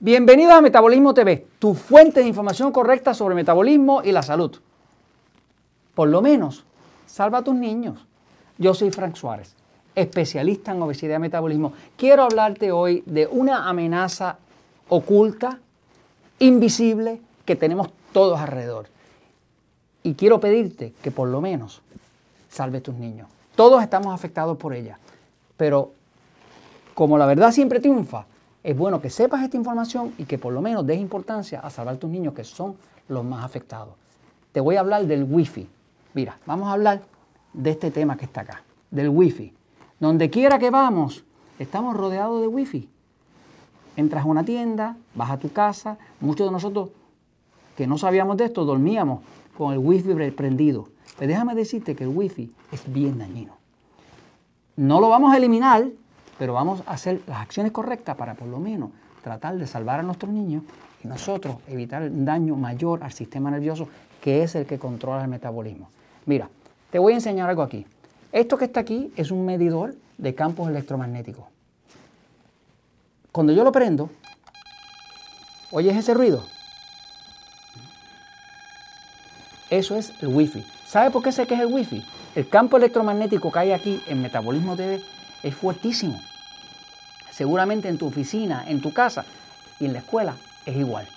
Bienvenidos a Metabolismo TV, tu fuente de información correcta sobre metabolismo y la salud. Por lo menos, salva a tus niños. Yo soy Frank Suárez, especialista en obesidad y metabolismo. Quiero hablarte hoy de una amenaza oculta, invisible, que tenemos todos alrededor. Y quiero pedirte que por lo menos salve a tus niños. Todos estamos afectados por ella. Pero como la verdad siempre triunfa, es bueno que sepas esta información y que por lo menos des importancia a salvar a tus niños que son los más afectados. Te voy a hablar del wifi. Mira, vamos a hablar de este tema que está acá, del wifi. Donde quiera que vamos, estamos rodeados de wifi. Entras a una tienda, vas a tu casa, muchos de nosotros que no sabíamos de esto dormíamos con el wifi prendido. Pero déjame decirte que el wifi es bien dañino. No lo vamos a eliminar, pero vamos a hacer las acciones correctas para por lo menos tratar de salvar a nuestros niños y nosotros evitar un daño mayor al sistema nervioso que es el que controla el metabolismo. Mira, te voy a enseñar algo aquí. Esto que está aquí es un medidor de campos electromagnéticos. Cuando yo lo prendo, ¿oyes ese ruido? Eso es el wifi. ¿Sabe por qué sé que es el wifi? El campo electromagnético que hay aquí en Metabolismo TV es fuertísimo. Seguramente en tu oficina, en tu casa y en la escuela es igual.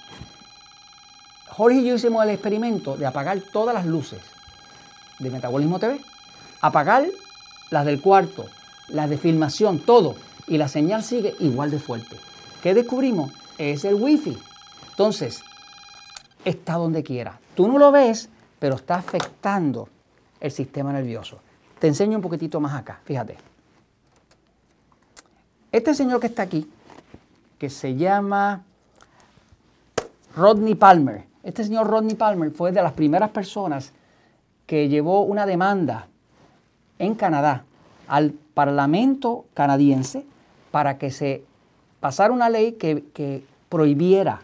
Jorge y yo hicimos el experimento de apagar todas las luces de Metabolismo TV, apagar las del cuarto, las de filmación, todo, y la señal sigue igual de fuerte. ¿Qué descubrimos? Es el wifi. Entonces, está donde quiera. Tú no lo ves, pero está afectando el sistema nervioso. Te enseño un poquitito más acá, fíjate. Este señor que está aquí, que se llama Rodney Palmer, este señor Rodney Palmer fue de las primeras personas que llevó una demanda en Canadá al Parlamento canadiense para que se pasara una ley que, prohibiera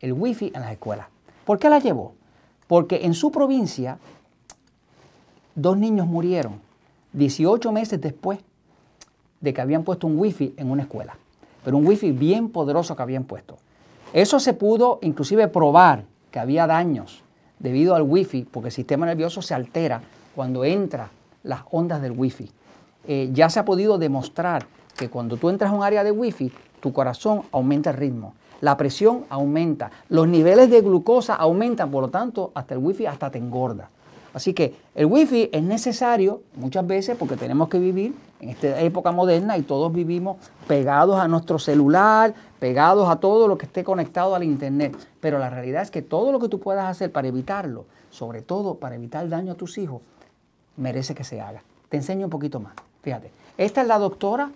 el wifi en las escuelas. ¿Por qué la llevó? Porque en su provincia dos niños murieron 18 meses después de que habían puesto un wifi en una escuela, pero un wifi bien poderoso que habían puesto. Eso se pudo inclusive probar que había daños debido al wifi, porque el sistema nervioso se altera cuando entra las ondas del wifi. Eh, ya se ha podido demostrar que cuando tú entras a un área de wifi, tu corazón aumenta el ritmo, la presión aumenta, los niveles de glucosa aumentan, por lo tanto, hasta el wifi hasta te engorda. Así que el wifi es necesario muchas veces porque tenemos que vivir en esta época moderna y todos vivimos pegados a nuestro celular, pegados a todo lo que esté conectado al internet. Pero la realidad es que todo lo que tú puedas hacer para evitarlo, sobre todo para evitar daño a tus hijos, merece que se haga. Te enseño un poquito más. Fíjate, esta es la doctora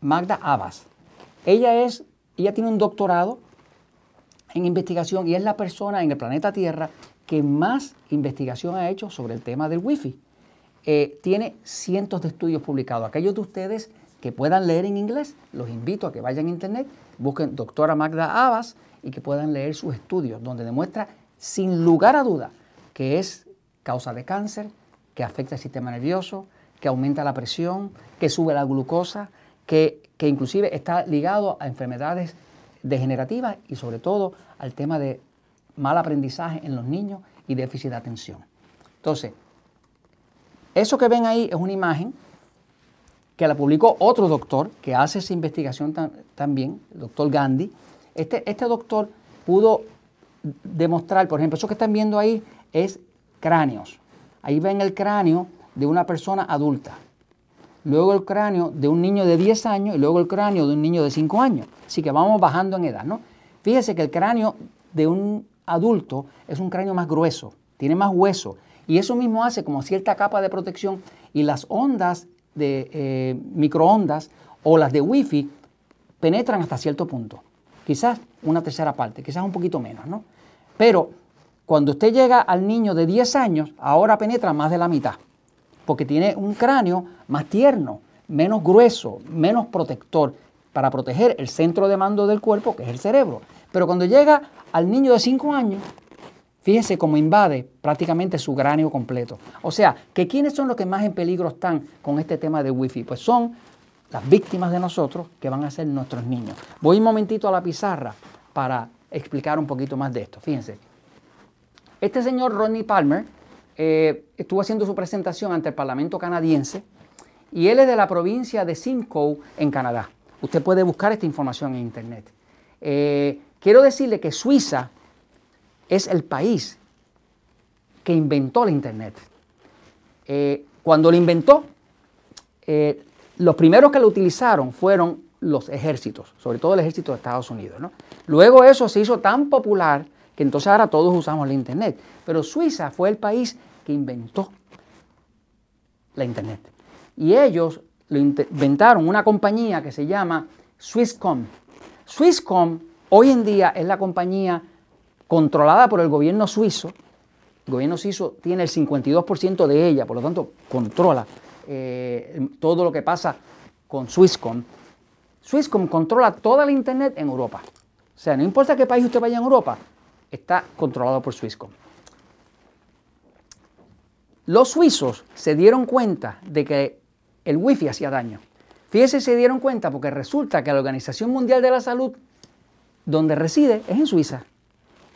Magda Abbas. Ella es, ella tiene un doctorado en investigación y es la persona en el planeta Tierra que más investigación ha hecho sobre el tema del Wi-Fi. Eh, tiene cientos de estudios publicados. Aquellos de ustedes que puedan leer en inglés, los invito a que vayan a internet, busquen doctora Magda Abbas y que puedan leer sus estudios, donde demuestra sin lugar a duda que es causa de cáncer, que afecta el sistema nervioso, que aumenta la presión, que sube la glucosa, que, que inclusive está ligado a enfermedades degenerativas y sobre todo al tema de mal aprendizaje en los niños y déficit de atención. Entonces, eso que ven ahí es una imagen que la publicó otro doctor que hace esa investigación también, el doctor Gandhi. Este, este doctor pudo demostrar, por ejemplo, eso que están viendo ahí es cráneos. Ahí ven el cráneo de una persona adulta. Luego el cráneo de un niño de 10 años y luego el cráneo de un niño de 5 años. Así que vamos bajando en edad, ¿no? Fíjese que el cráneo de un adulto es un cráneo más grueso, tiene más hueso. Y eso mismo hace como cierta capa de protección y las ondas de eh, microondas o las de wifi penetran hasta cierto punto. Quizás una tercera parte, quizás un poquito menos, ¿no? Pero cuando usted llega al niño de 10 años, ahora penetra más de la mitad, porque tiene un cráneo más tierno, menos grueso, menos protector, para proteger el centro de mando del cuerpo, que es el cerebro. Pero cuando llega al niño de 5 años, fíjense cómo invade prácticamente su cráneo completo. O sea, que quiénes son los que más en peligro están con este tema de wifi? Pues son las víctimas de nosotros, que van a ser nuestros niños. Voy un momentito a la pizarra para explicar un poquito más de esto. Fíjense, este señor Rodney Palmer eh, estuvo haciendo su presentación ante el Parlamento canadiense y él es de la provincia de Simcoe en Canadá. Usted puede buscar esta información en Internet. Eh, quiero decirle que Suiza es el país que inventó la Internet. Eh, cuando lo inventó, los primeros que lo utilizaron fueron los ejércitos, sobre todo el ejército de Estados Unidos. Luego eso se hizo tan popular que entonces ahora todos usamos la Internet. Pero Suiza fue el país que inventó la Internet. Y ellos lo inventaron una compañía que se llama Swisscom. Swisscom hoy en día es la compañía controlada por el gobierno suizo. El gobierno suizo tiene el 52% de ella, por lo tanto controla eh, todo lo que pasa con Swisscom. Swisscom controla toda la Internet en Europa. O sea, no importa qué país usted vaya en Europa, está controlado por Swisscom. Los suizos se dieron cuenta de que el wifi hacía daño. Fíjense, se dieron cuenta porque resulta que la Organización Mundial de la Salud, donde reside, es en Suiza.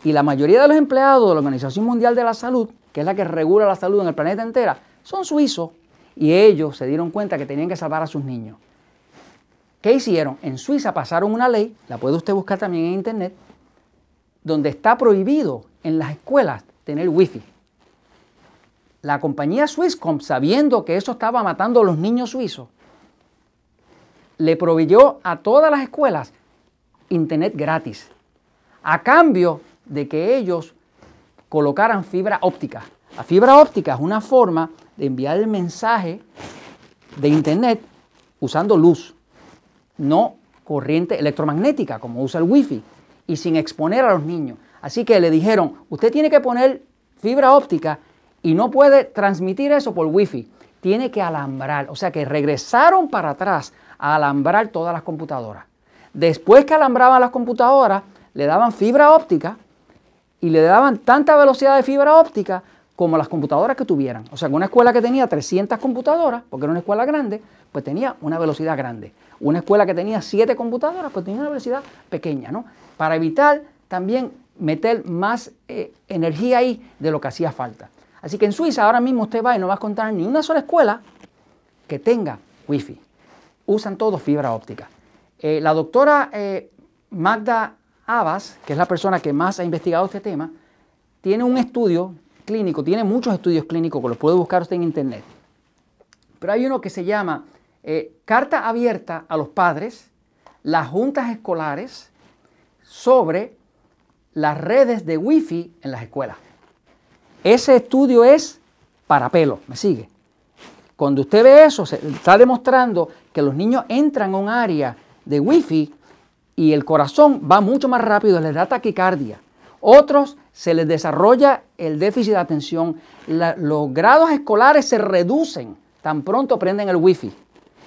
Y la mayoría de los empleados de la Organización Mundial de la Salud, que es la que regula la salud en el planeta entera, son suizos. Y ellos se dieron cuenta que tenían que salvar a sus niños. ¿Qué hicieron? En Suiza pasaron una ley, la puede usted buscar también en internet, donde está prohibido en las escuelas tener wifi. La compañía Swisscom, sabiendo que eso estaba matando a los niños suizos, le proveyó a todas las escuelas internet gratis, a cambio de que ellos colocaran fibra óptica. La fibra óptica es una forma de enviar el mensaje de internet usando luz no corriente electromagnética, como usa el wifi, y sin exponer a los niños. Así que le dijeron, usted tiene que poner fibra óptica y no puede transmitir eso por wifi, tiene que alambrar. O sea que regresaron para atrás a alambrar todas las computadoras. Después que alambraban las computadoras, le daban fibra óptica y le daban tanta velocidad de fibra óptica como las computadoras que tuvieran. O sea, que una escuela que tenía 300 computadoras, porque era una escuela grande, pues tenía una velocidad grande. Una escuela que tenía 7 computadoras, pues tenía una velocidad pequeña, ¿no? Para evitar también meter más eh, energía ahí de lo que hacía falta. Así que en Suiza ahora mismo usted va y no va a encontrar ni una sola escuela que tenga wifi. Usan todo fibra óptica. Eh, la doctora eh, Magda Abbas, que es la persona que más ha investigado este tema, tiene un estudio clínico, tiene muchos estudios clínicos que los puede buscar usted en internet. Pero hay uno que se llama eh, Carta abierta a los padres, las juntas escolares sobre las redes de wifi en las escuelas. Ese estudio es para pelo, ¿me sigue? Cuando usted ve eso, está demostrando que los niños entran a un área de wifi y el corazón va mucho más rápido, les da taquicardia. Otros se les desarrolla el déficit de atención. los grados escolares se reducen tan pronto prenden el wifi.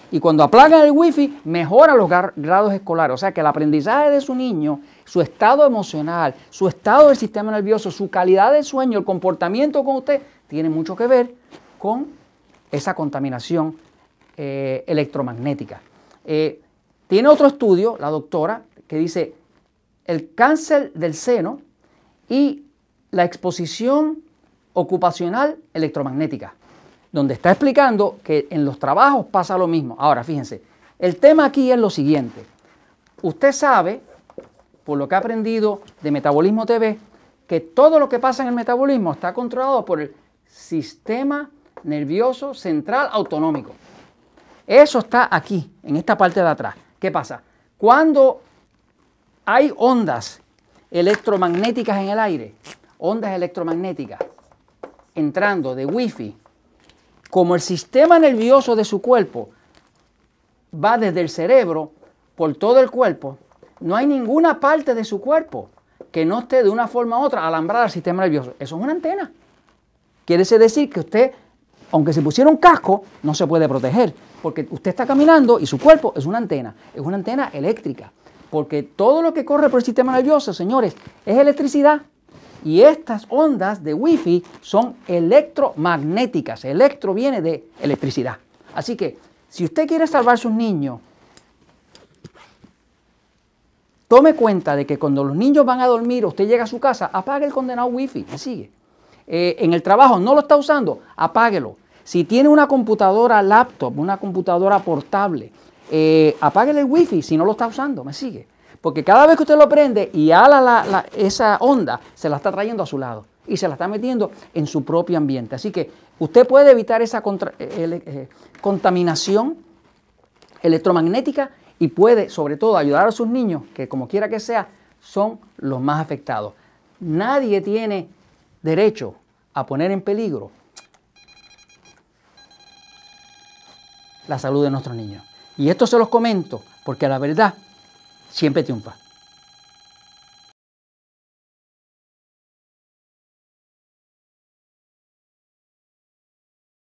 Y cuando aplagan el wifi, mejora los grados escolares. O sea que el aprendizaje de su niño, su estado emocional, su estado del sistema nervioso, su calidad de sueño, el comportamiento con usted, tiene mucho que ver con esa contaminación eh, electromagnética. Eh, tiene otro estudio, la doctora, que dice el cáncer del seno y la exposición ocupacional electromagnética, donde está explicando que en los trabajos pasa lo mismo. Ahora, fíjense, el tema aquí es lo siguiente. Usted sabe, por lo que ha aprendido de Metabolismo TV, que todo lo que pasa en el metabolismo está controlado por el sistema nervioso central autonómico. Eso está aquí, en esta parte de atrás. ¿Qué pasa? Cuando hay ondas electromagnéticas en el aire, ondas electromagnéticas entrando de wifi, como el sistema nervioso de su cuerpo va desde el cerebro por todo el cuerpo, no hay ninguna parte de su cuerpo que no esté de una forma u otra alambrada al sistema nervioso. Eso es una antena. Quiere decir que usted, aunque se pusiera un casco, no se puede proteger, porque usted está caminando y su cuerpo es una antena, es una antena eléctrica. Porque todo lo que corre por el sistema nervioso, señores, es electricidad. Y estas ondas de wifi son electromagnéticas. Electro viene de electricidad. Así que Si usted quiere salvar a sus niños, tome cuenta de que cuando los niños van a dormir, usted llega a su casa, apague el condenado wifi, me sigue. Eh, en el trabajo no lo está usando, apáguelo. Si tiene una computadora laptop, una computadora portable, eh, apáguele el wifi si no lo está usando, me sigue. Porque cada vez que usted lo prende y ala esa onda, se la está trayendo a su lado y se la está metiendo en su propio ambiente. Así que usted puede evitar esa eh, eh, contaminación electromagnética y puede, sobre todo, ayudar a sus niños, que como quiera que sea, son los más afectados. Nadie tiene derecho a poner en peligro la salud de nuestros niños. Y esto se los comento porque la verdad siempre triunfa.